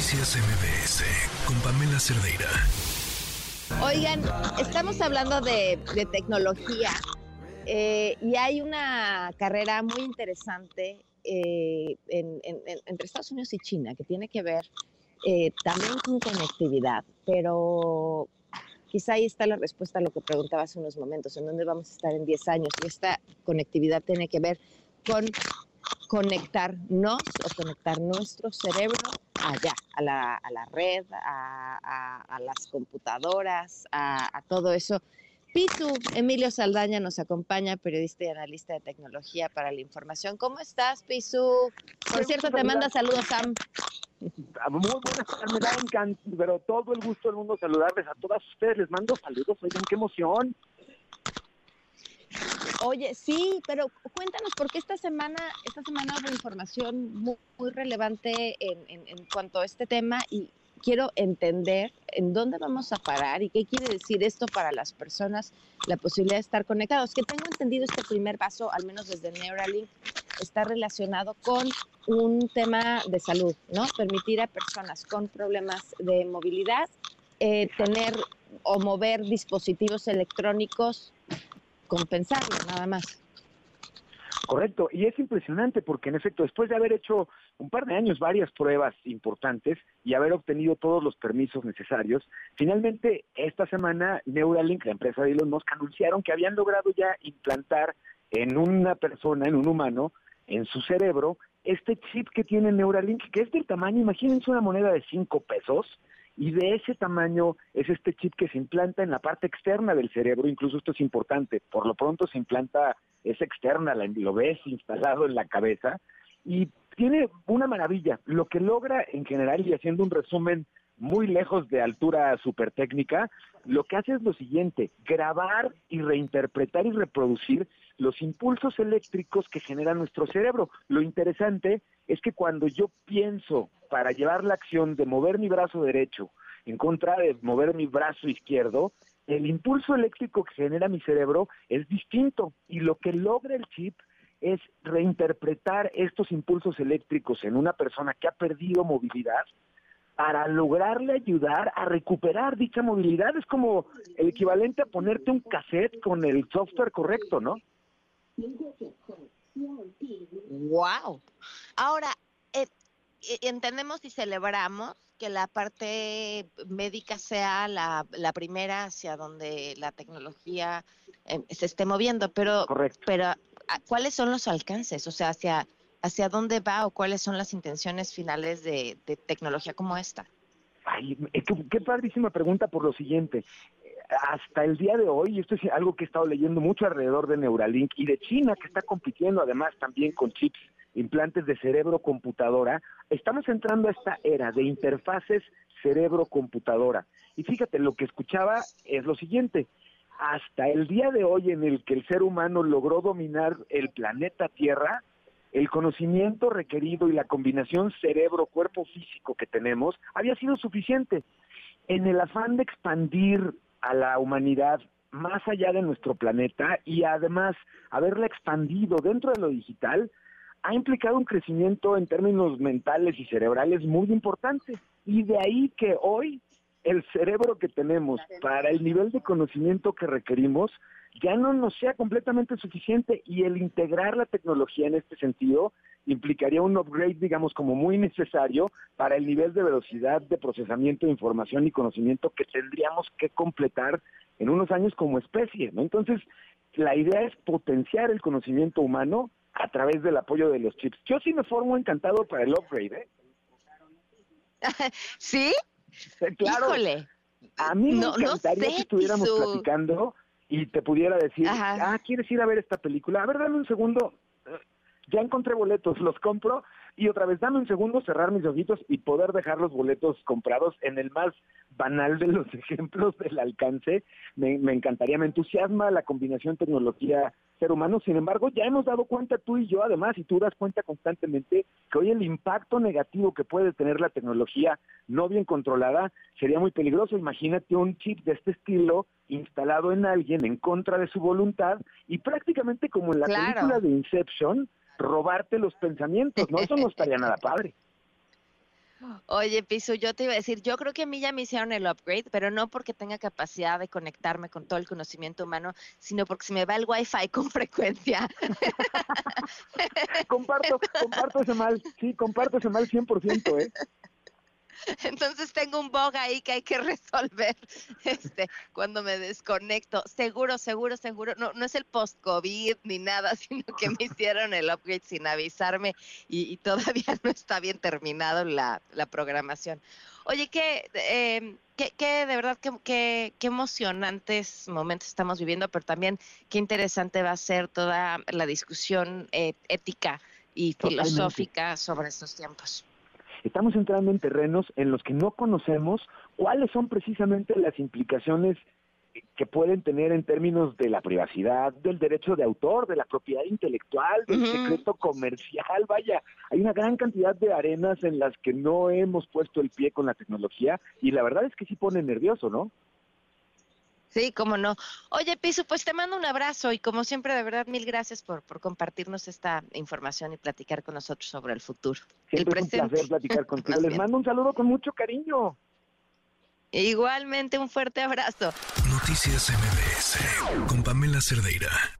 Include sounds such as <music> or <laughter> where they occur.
Noticias MBS con Pamela Cerdeira. Oigan, estamos hablando de, tecnología eh, y hay una carrera muy interesante eh, entre Estados Unidos y China que tiene que ver eh, también con conectividad, pero quizá ahí está la respuesta a lo que preguntaba hace unos momentos, en dónde vamos a estar en 10 años. Y esta conectividad tiene que ver con conectarnos o conectar nuestro cerebro allá, a la, a la red, a, a, las computadoras, a, todo eso. Pitu, Emilio Saldaña nos acompaña, periodista y analista de tecnología para la información. ¿Cómo estás, Pisu? Por cierto, te manda saludos, Sam. Muy buenas tardes, me da encanto, pero todo el gusto del mundo saludarles a todas ustedes. Les mando saludos, oigan, qué emoción. Oye, sí, pero cuéntanos, porque esta semana, esta semana hubo información muy, relevante en, en, cuanto a este tema y quiero entender en dónde vamos a parar y qué quiere decir esto para las personas, la posibilidad de estar conectados. Que tengo entendido este primer paso, al menos desde Neuralink, está relacionado con un tema de salud, ¿no? Permitir a personas con problemas de movilidad eh, tener o mover dispositivos electrónicos compensarlo, nada más. Correcto, y es impresionante porque en efecto, después de haber hecho un par de años varias pruebas importantes y haber obtenido todos los permisos necesarios, finalmente esta semana Neuralink, la empresa de Elon Musk, anunciaron que habían logrado ya implantar en una persona, en un humano, en su cerebro, este chip que tiene Neuralink, que es del tamaño, imagínense una moneda de 5 pesos, y de ese tamaño es este chip que se implanta en la parte externa del cerebro, incluso esto es importante, por lo pronto se implanta, es externa, lo ves instalado en la cabeza y tiene una maravilla, lo que logra en general y haciendo un resumen muy lejos de altura super técnica, lo que hace es lo siguiente, grabar y reinterpretar y reproducir los impulsos eléctricos que genera nuestro cerebro. Lo interesante es que cuando yo pienso para llevar la acción de mover mi brazo derecho en contra de mover mi brazo izquierdo, el impulso eléctrico que genera mi cerebro es distinto y lo que logra el chip es reinterpretar estos impulsos eléctricos en una persona que ha perdido movilidad para lograrle ayudar a recuperar dicha movilidad. Es como el equivalente a ponerte un cassette con el software correcto, ¿no? Wow. Ahora, eh, eh, entendemos y celebramos que la parte médica sea la, primera hacia donde la tecnología eh, se esté moviendo, pero, pero ah, ¿cuáles son los alcances? O sea, hacia, hacia dónde va o cuáles son las intenciones finales de, tecnología como esta. Ay, qué, qué padrísima pregunta por lo siguiente hasta el día de hoy, y esto es algo que he estado leyendo mucho alrededor de Neuralink y de China, que está compitiendo además también con chips, implantes de cerebro-computadora, estamos entrando a esta era de interfaces cerebro-computadora. Y fíjate, lo que escuchaba es lo siguiente, hasta el día de hoy en el que el ser humano logró dominar el planeta Tierra, el conocimiento requerido y la combinación cerebro-cuerpo físico que tenemos había sido suficiente. En el afán de expandir a la humanidad más allá de nuestro planeta y además haberla expandido dentro de lo digital ha implicado un crecimiento en términos mentales y cerebrales muy importante. Y de ahí que hoy el cerebro que tenemos para el nivel de conocimiento que requerimos ya no nos sea completamente suficiente y el integrar la tecnología en este sentido implicaría un upgrade, digamos, como muy necesario para el nivel de velocidad de procesamiento de información y conocimiento que tendríamos que completar en unos años como especie, ¿no? Entonces, la idea es potenciar el conocimiento humano a través del apoyo de los chips. Yo sí me formo encantado para el upgrade, ¿eh? <laughs> ¿Sí? <laughs> Claro. Híjole. A mí me encantaría que estuviéramos platicando y te pudiera decir, ah, ¿quieres ir a ver esta película? A ver, dame un segundo, ya encontré boletos, los compro y otra vez dame un segundo, cerrar mis ojitos y poder dejar los boletos comprados en el más banal de los <laughs> ejemplos del alcance. Me, me encantaría, me entusiasma la combinación tecnología ser humano. Sin embargo, ya hemos dado cuenta tú y yo, además, y tú das cuenta constantemente que hoy el impacto negativo que puede tener la tecnología no bien controlada sería muy peligroso. Imagínate un chip de este estilo instalado en alguien en contra de su voluntad y prácticamente como en la película de Inception, robarte los pensamientos, ¿no? Eso no estaría nada padre. Oye, Piso, yo te iba a decir, yo creo que a mí ya me hicieron el upgrade, pero no porque tenga capacidad de conectarme con todo el conocimiento humano, sino porque se me va el wifi <laughs> con frecuencia. comparto, comparto ese mal, sí, comparto ese mal 100%, ¿eh? <laughs> Entonces tengo un bug ahí que hay que <laughs> resolver este, cuando me desconecto. Seguro, seguro, seguro. No, no es el post-COVID ni nada, <laughs> sino que me hicieron el upgrade sin avisarme y, todavía no está bien terminado la, programación. Oye, qué, eh, qué, de verdad, qué, qué, emocionantes momentos estamos viviendo, pero también qué interesante va a ser toda la discusión eh, ética y filosófica sobre estos tiempos estamos entrando en terrenos en los que no conocemos cuáles son precisamente las implicaciones que pueden tener en términos de la privacidad, del derecho de autor, de la propiedad intelectual, del secreto comercial. Vaya, hay una gran cantidad de arenas en las que no hemos puesto el pie con la tecnología y la verdad es que sí pone nervioso, ¿no? Sí, cómo no. Oye, Piso, pues te mando un abrazo y como siempre, de verdad, mil gracias por, por compartirnos esta información y platicar con nosotros sobre el futuro. Siempre es un placer platicar <laughs> contigo. Les mando un saludo con mucho cariño. Igualmente, un fuerte abrazo. Noticias MBS con Pamela Cerdeira.